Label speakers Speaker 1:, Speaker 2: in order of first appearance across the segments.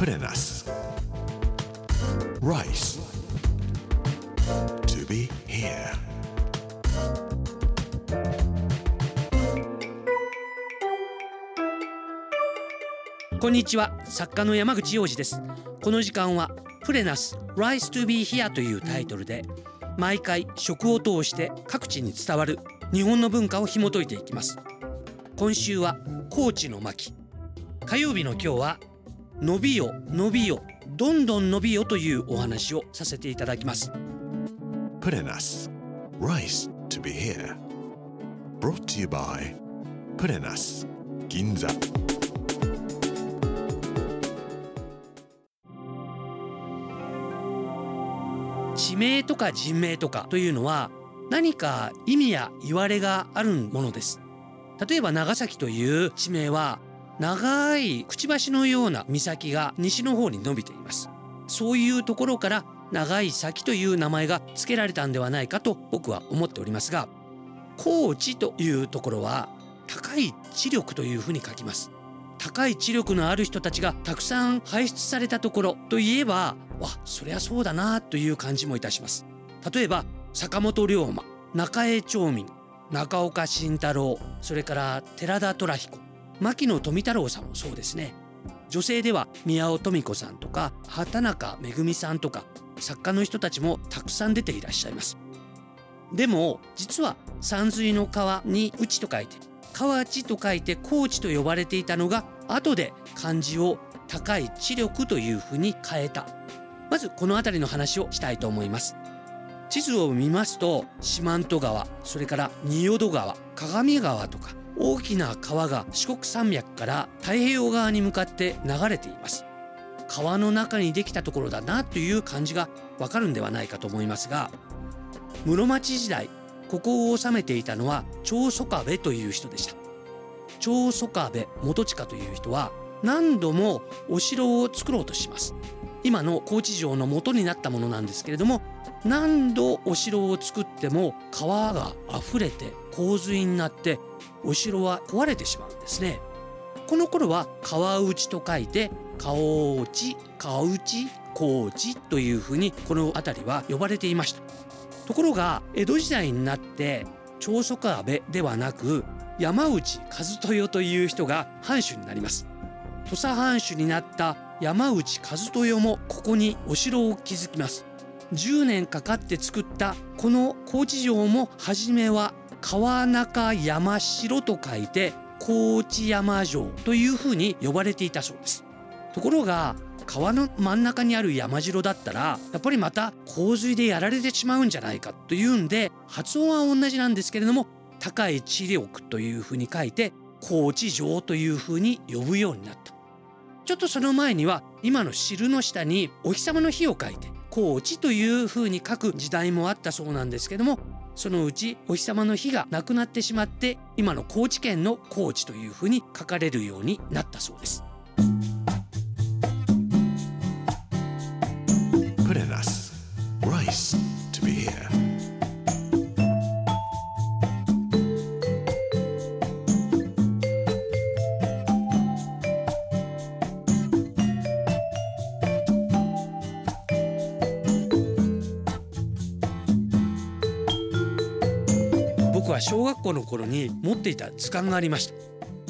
Speaker 1: プレナス Rice. To be here.
Speaker 2: こんにちは作家の山口洋二ですこの時間はプレナス Rise to be here というタイトルで毎回食を通して各地に伝わる日本の文化を紐解いていきます。今週は高知の巻。火曜日の今日は伸びよ伸びよどんどん伸びよというお話をさせていただきます。
Speaker 1: プレナス Rice to be here. Brought to you by プレナス銀座
Speaker 2: 地名とか人名とかというのは何か意味や言われがあるものです。例えば長崎という地名は長いくちばしのような岬が西の方に伸びています。そういうところから長い崎という名前が付けられたんではないかと僕は思っておりますが高知というところは高い知力というふうに書きます。高い知力のある人たちがたくさん輩出されたところといえばわそりゃそうだなという感じもいたします。例えば坂本龍馬中江町民中岡慎太郎それから寺田虎彦。牧野富太郎さんもそうですね。女性では宮尾富子さんとか畑中めさんとか作家の人たちもたくさん出ていらっしゃいます。でも実は山水の川に内と書いて河内と書いて高知と呼ばれていたのが後で漢字を高い知力というふうに変えた。まずこの辺りの話をしたいと思います。地図を見ますと四万十川それから仁淀川鏡川とか大きな川が四国山脈から太平洋側に向かって流れています。川の中にできたところだなという感じがわかるんではないかと思いますが室町時代ここを治めていたのは長宗我部という人でした。長宗我部元親という人は何度もお城を作ろうとします。今の高知城の元になったものなんですけれども何度お城を作っても川が溢れて洪水になってお城は壊れてしまうんですね。この頃は川内と書いて川内川内高知というふうにこの辺りは呼ばれていました。ところが江戸時代になって長宗我部ではなく山内和豊という人が藩主になります。土佐藩主になった山内和豊もここにお城を築きます。10年かかって作ったこの高知城も初めは川中山城と書いて高知山城というふうに呼ばれていたそうです。ところが川の真ん中にある山城だったらやっぱりまた洪水でやられてしまうんじゃないかというんで発音は同じなんですけれども高い知力というふうに書いて高知城というふうに呼ぶようになった。ちょっとその前には今の汁の下にお日様の日を書いて高知というふうに書く時代もあったそうなんですけどもそのうちお日様の日がなくなってしまって今の高知県の高知というふうに書かれるようになったそうです。
Speaker 1: プレナス Rice to be here.
Speaker 2: 僕は小学校の頃に持っていた図鑑がありました。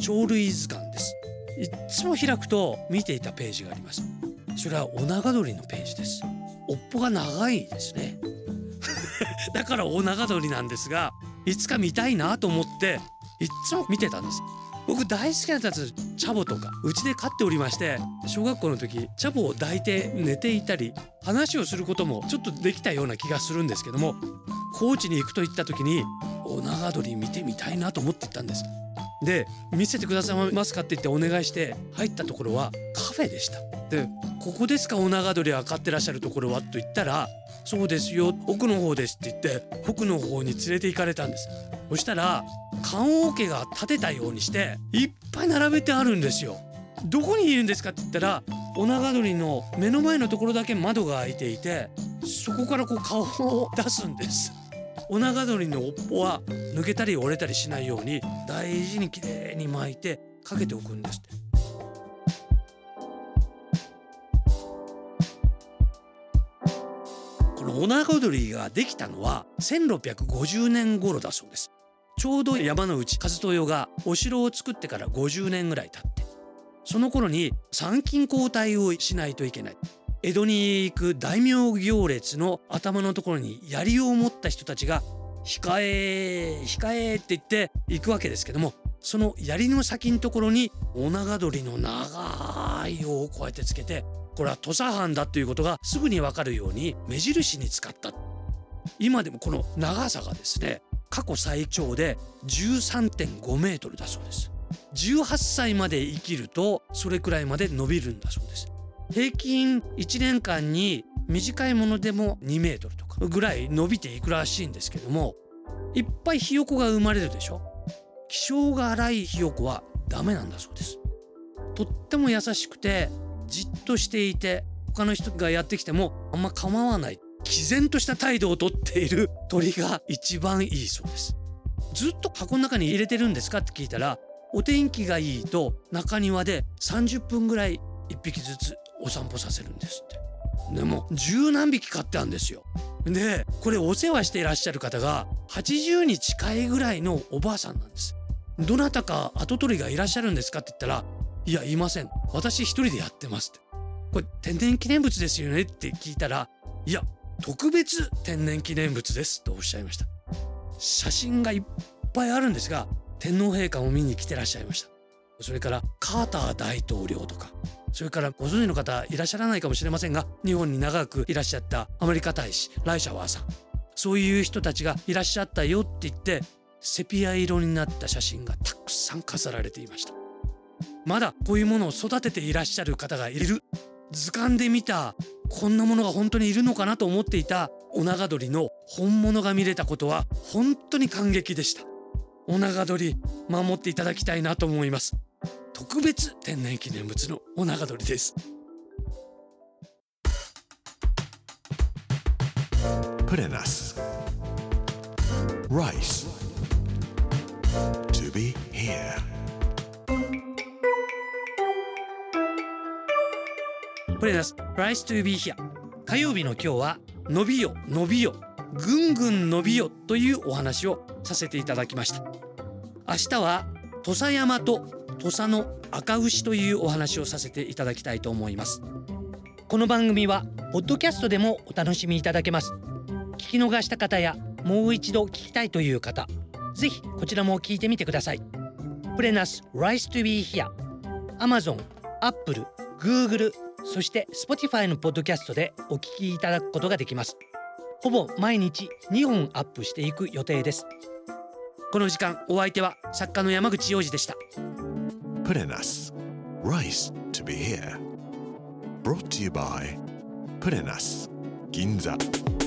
Speaker 2: 鳥類図鑑です。いっつも開くと見ていたページがあります。それはオナガドリのページです。尾っぽが長いですね。だからオナガドリなんですがいつか見たいなと思っていっつも見てたんです。僕大好きなやつチャボとかうちで飼っておりまして小学校の時チャボを抱いて寝ていたり話をすることもちょっとできたような気がするんですけども高知に行くと言った時にオナガドリ見てみたいなと思って行ったんです。で見せてくださいますかって言ってお願いして入ったところはカフェでした。でここですかオナガドリは飼ってらっしゃるところはと言ったらそうですよ奥の方ですって言って奥の方に連れて行かれたんです。そしたら棺桶が建てたようにしていっぱい並べてあるんですよ。どこにいるんですかって言ったらオナガドリの目の前のところだけ窓が開いていてそこからこう顔を出すんです。お長鳥の尾っぽは抜けたり折れたりしないように大事にきれいに巻いてかけておくんですって。このオナガドリができたのは1650年頃だそうです。ちょうど山内和豊がお城を作ってから50年ぐらい経って。その頃に参勤交代をしないといけない。江戸に行く大名行列の頭のところに槍を持った人たちが控え控えって言って行くわけですけどもその槍の先のところにオナガ鳥の長い尾をこうやってつけてこれは土佐藩だということがすぐにわかるように目印に使った。今でもこの長さがですね過去最長で13.5メートルだそうです。18歳まで生きるとそれくらいまで伸びるんだそうです。平均1年間に短いものでも2メートルとかぐらい伸びていくらしいんですけどもいっぱいひよこが生まれるでしょ。気性が荒いひよこはダメなんだそうです。とっても優しくてじっとしていて他の人がやってきてもあんま構わない。毅然とした態度をとっている 鳥が一番いいそうです。ずっと箱の中に入れてるんですかって聞いたらお天気がいいと中庭で30分ぐらい1匹ずつお散歩させるんですって。でも十何匹飼ってあるんですよ。でこれお世話していらっしゃる方が80に近いぐらいのおばあさんなんです。どなたか跡取りがいらっしゃるんですかって言ったらいやいません。私一人でやってますって。これ天然記念物ですよねって聞いたらいや特別天然記念物ですとおっしゃいました。写真がいっぱいあるんですが天皇陛下も見に来てらっしゃいました。それからカーター大統領とかそれからご存知の方いらっしゃらないかもしれませんが日本に長くいらっしゃったアメリカ大使ライシャワーさん。そういう人たちがいらっしゃったよって言ってセピア色になった写真がたくさん飾られていました。まだこういうものを育てていらっしゃる方がいる。図鑑で見たこんなものが本当にいるのかなと思っていたオナガドリの本物が見れたことは本当に感激でした。オナガドリ守っていただきたいなと思います。特別天然記念物のオナガドリです
Speaker 1: Purenas. Rice. To be here.
Speaker 2: プレナス Rise to be here 火曜日の今日は伸びよ伸びよぐんぐん伸びよというお話をさせていただきました明日は土佐山と土佐の赤牛というお話をさせていただきたいと思います。この番組はポッドキャストでもお楽しみいただけます。聞き逃した方やもう一度聞きたいという方ぜひこちらも聞いてみてください。プレナス Rise to be here Amazon、Apple、Google そして Spotify のポッドキャストでお聞きいただくことができます。ほぼ毎日2本アップしていく予定です。この時間お相手は作家の山口洋二でした。
Speaker 1: Purenas. Rice to be here. Brought to you by Purenas. Ginza.